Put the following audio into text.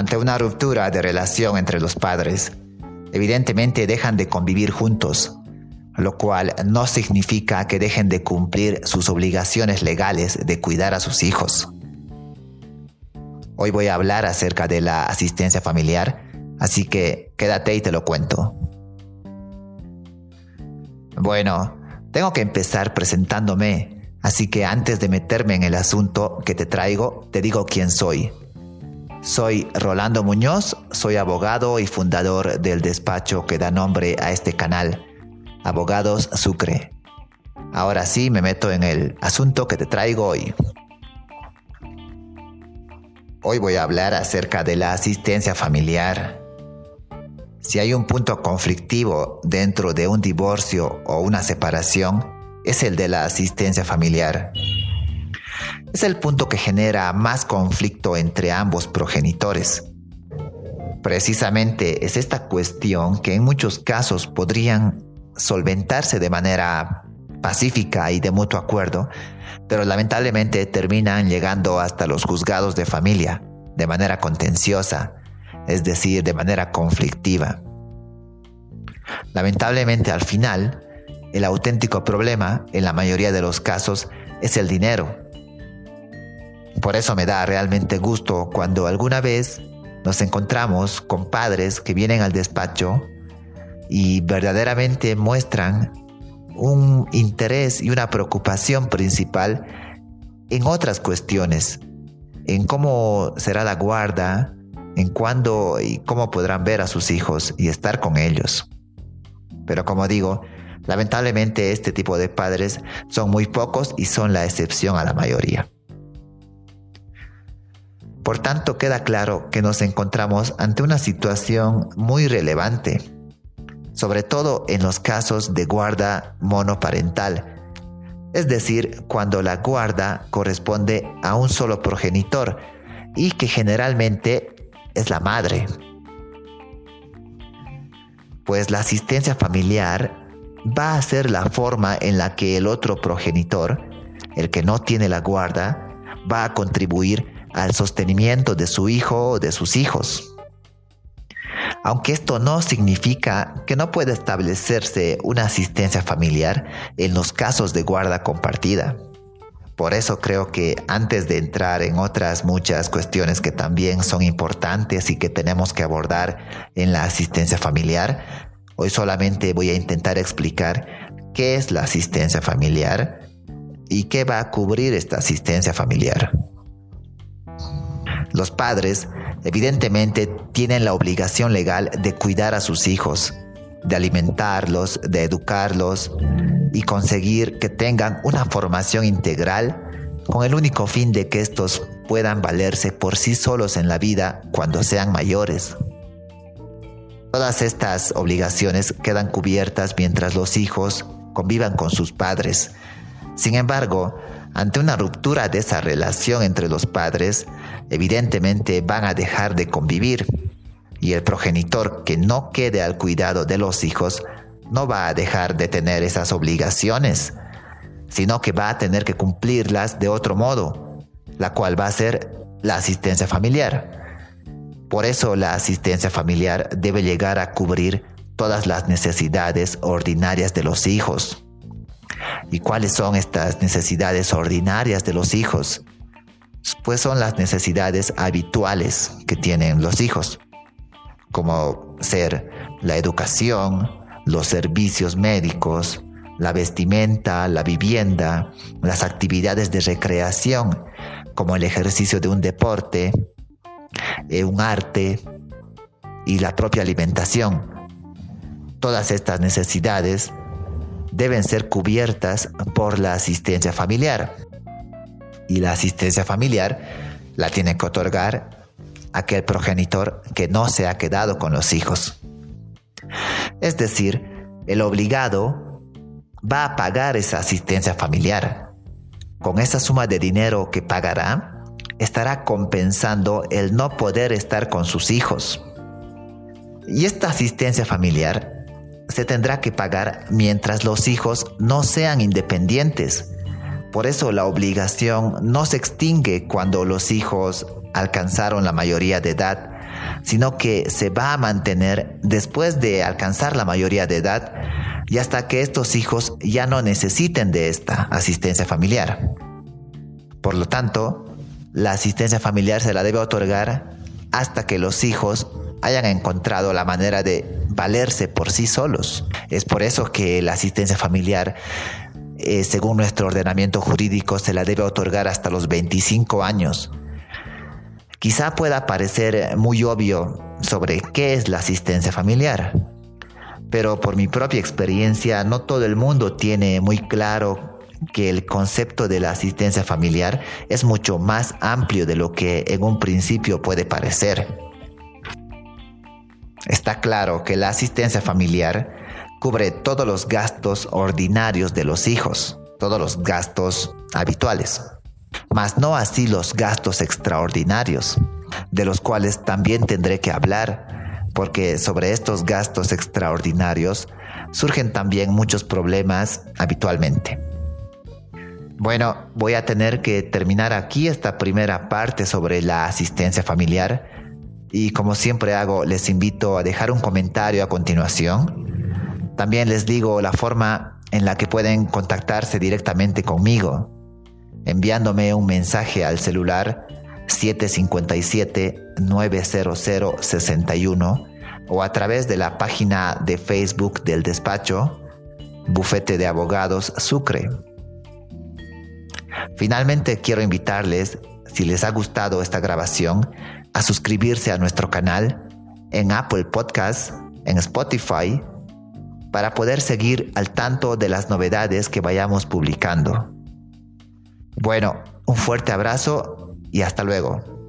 Ante una ruptura de relación entre los padres, evidentemente dejan de convivir juntos, lo cual no significa que dejen de cumplir sus obligaciones legales de cuidar a sus hijos. Hoy voy a hablar acerca de la asistencia familiar, así que quédate y te lo cuento. Bueno, tengo que empezar presentándome, así que antes de meterme en el asunto que te traigo, te digo quién soy. Soy Rolando Muñoz, soy abogado y fundador del despacho que da nombre a este canal, Abogados Sucre. Ahora sí me meto en el asunto que te traigo hoy. Hoy voy a hablar acerca de la asistencia familiar. Si hay un punto conflictivo dentro de un divorcio o una separación, es el de la asistencia familiar. Es el punto que genera más conflicto entre ambos progenitores. Precisamente es esta cuestión que en muchos casos podrían solventarse de manera pacífica y de mutuo acuerdo, pero lamentablemente terminan llegando hasta los juzgados de familia de manera contenciosa, es decir, de manera conflictiva. Lamentablemente al final, el auténtico problema, en la mayoría de los casos, es el dinero. Por eso me da realmente gusto cuando alguna vez nos encontramos con padres que vienen al despacho y verdaderamente muestran un interés y una preocupación principal en otras cuestiones, en cómo será la guarda, en cuándo y cómo podrán ver a sus hijos y estar con ellos. Pero como digo, lamentablemente este tipo de padres son muy pocos y son la excepción a la mayoría. Por tanto, queda claro que nos encontramos ante una situación muy relevante sobre todo en los casos de guarda monoparental, es decir, cuando la guarda corresponde a un solo progenitor y que generalmente es la madre. Pues la asistencia familiar va a ser la forma en la que el otro progenitor, el que no tiene la guarda, va a contribuir al sostenimiento de su hijo o de sus hijos aunque esto no significa que no pueda establecerse una asistencia familiar en los casos de guarda compartida. Por eso creo que antes de entrar en otras muchas cuestiones que también son importantes y que tenemos que abordar en la asistencia familiar, hoy solamente voy a intentar explicar qué es la asistencia familiar y qué va a cubrir esta asistencia familiar. Los padres evidentemente tienen la obligación legal de cuidar a sus hijos, de alimentarlos, de educarlos y conseguir que tengan una formación integral con el único fin de que estos puedan valerse por sí solos en la vida cuando sean mayores. Todas estas obligaciones quedan cubiertas mientras los hijos convivan con sus padres. Sin embargo, ante una ruptura de esa relación entre los padres, evidentemente van a dejar de convivir y el progenitor que no quede al cuidado de los hijos no va a dejar de tener esas obligaciones, sino que va a tener que cumplirlas de otro modo, la cual va a ser la asistencia familiar. Por eso la asistencia familiar debe llegar a cubrir todas las necesidades ordinarias de los hijos. ¿Y cuáles son estas necesidades ordinarias de los hijos? Pues son las necesidades habituales que tienen los hijos, como ser la educación, los servicios médicos, la vestimenta, la vivienda, las actividades de recreación, como el ejercicio de un deporte, eh, un arte y la propia alimentación. Todas estas necesidades deben ser cubiertas por la asistencia familiar. Y la asistencia familiar la tiene que otorgar aquel progenitor que no se ha quedado con los hijos. Es decir, el obligado va a pagar esa asistencia familiar. Con esa suma de dinero que pagará, estará compensando el no poder estar con sus hijos. Y esta asistencia familiar se tendrá que pagar mientras los hijos no sean independientes. Por eso la obligación no se extingue cuando los hijos alcanzaron la mayoría de edad, sino que se va a mantener después de alcanzar la mayoría de edad y hasta que estos hijos ya no necesiten de esta asistencia familiar. Por lo tanto, la asistencia familiar se la debe otorgar hasta que los hijos hayan encontrado la manera de valerse por sí solos. Es por eso que la asistencia familiar, eh, según nuestro ordenamiento jurídico, se la debe otorgar hasta los 25 años. Quizá pueda parecer muy obvio sobre qué es la asistencia familiar, pero por mi propia experiencia no todo el mundo tiene muy claro que el concepto de la asistencia familiar es mucho más amplio de lo que en un principio puede parecer. Está claro que la asistencia familiar cubre todos los gastos ordinarios de los hijos, todos los gastos habituales, mas no así los gastos extraordinarios, de los cuales también tendré que hablar, porque sobre estos gastos extraordinarios surgen también muchos problemas habitualmente. Bueno, voy a tener que terminar aquí esta primera parte sobre la asistencia familiar y como siempre hago, les invito a dejar un comentario a continuación. También les digo la forma en la que pueden contactarse directamente conmigo, enviándome un mensaje al celular 757-900-61 o a través de la página de Facebook del despacho Bufete de Abogados Sucre. Finalmente quiero invitarles, si les ha gustado esta grabación, a suscribirse a nuestro canal en Apple Podcasts, en Spotify, para poder seguir al tanto de las novedades que vayamos publicando. Bueno, un fuerte abrazo y hasta luego.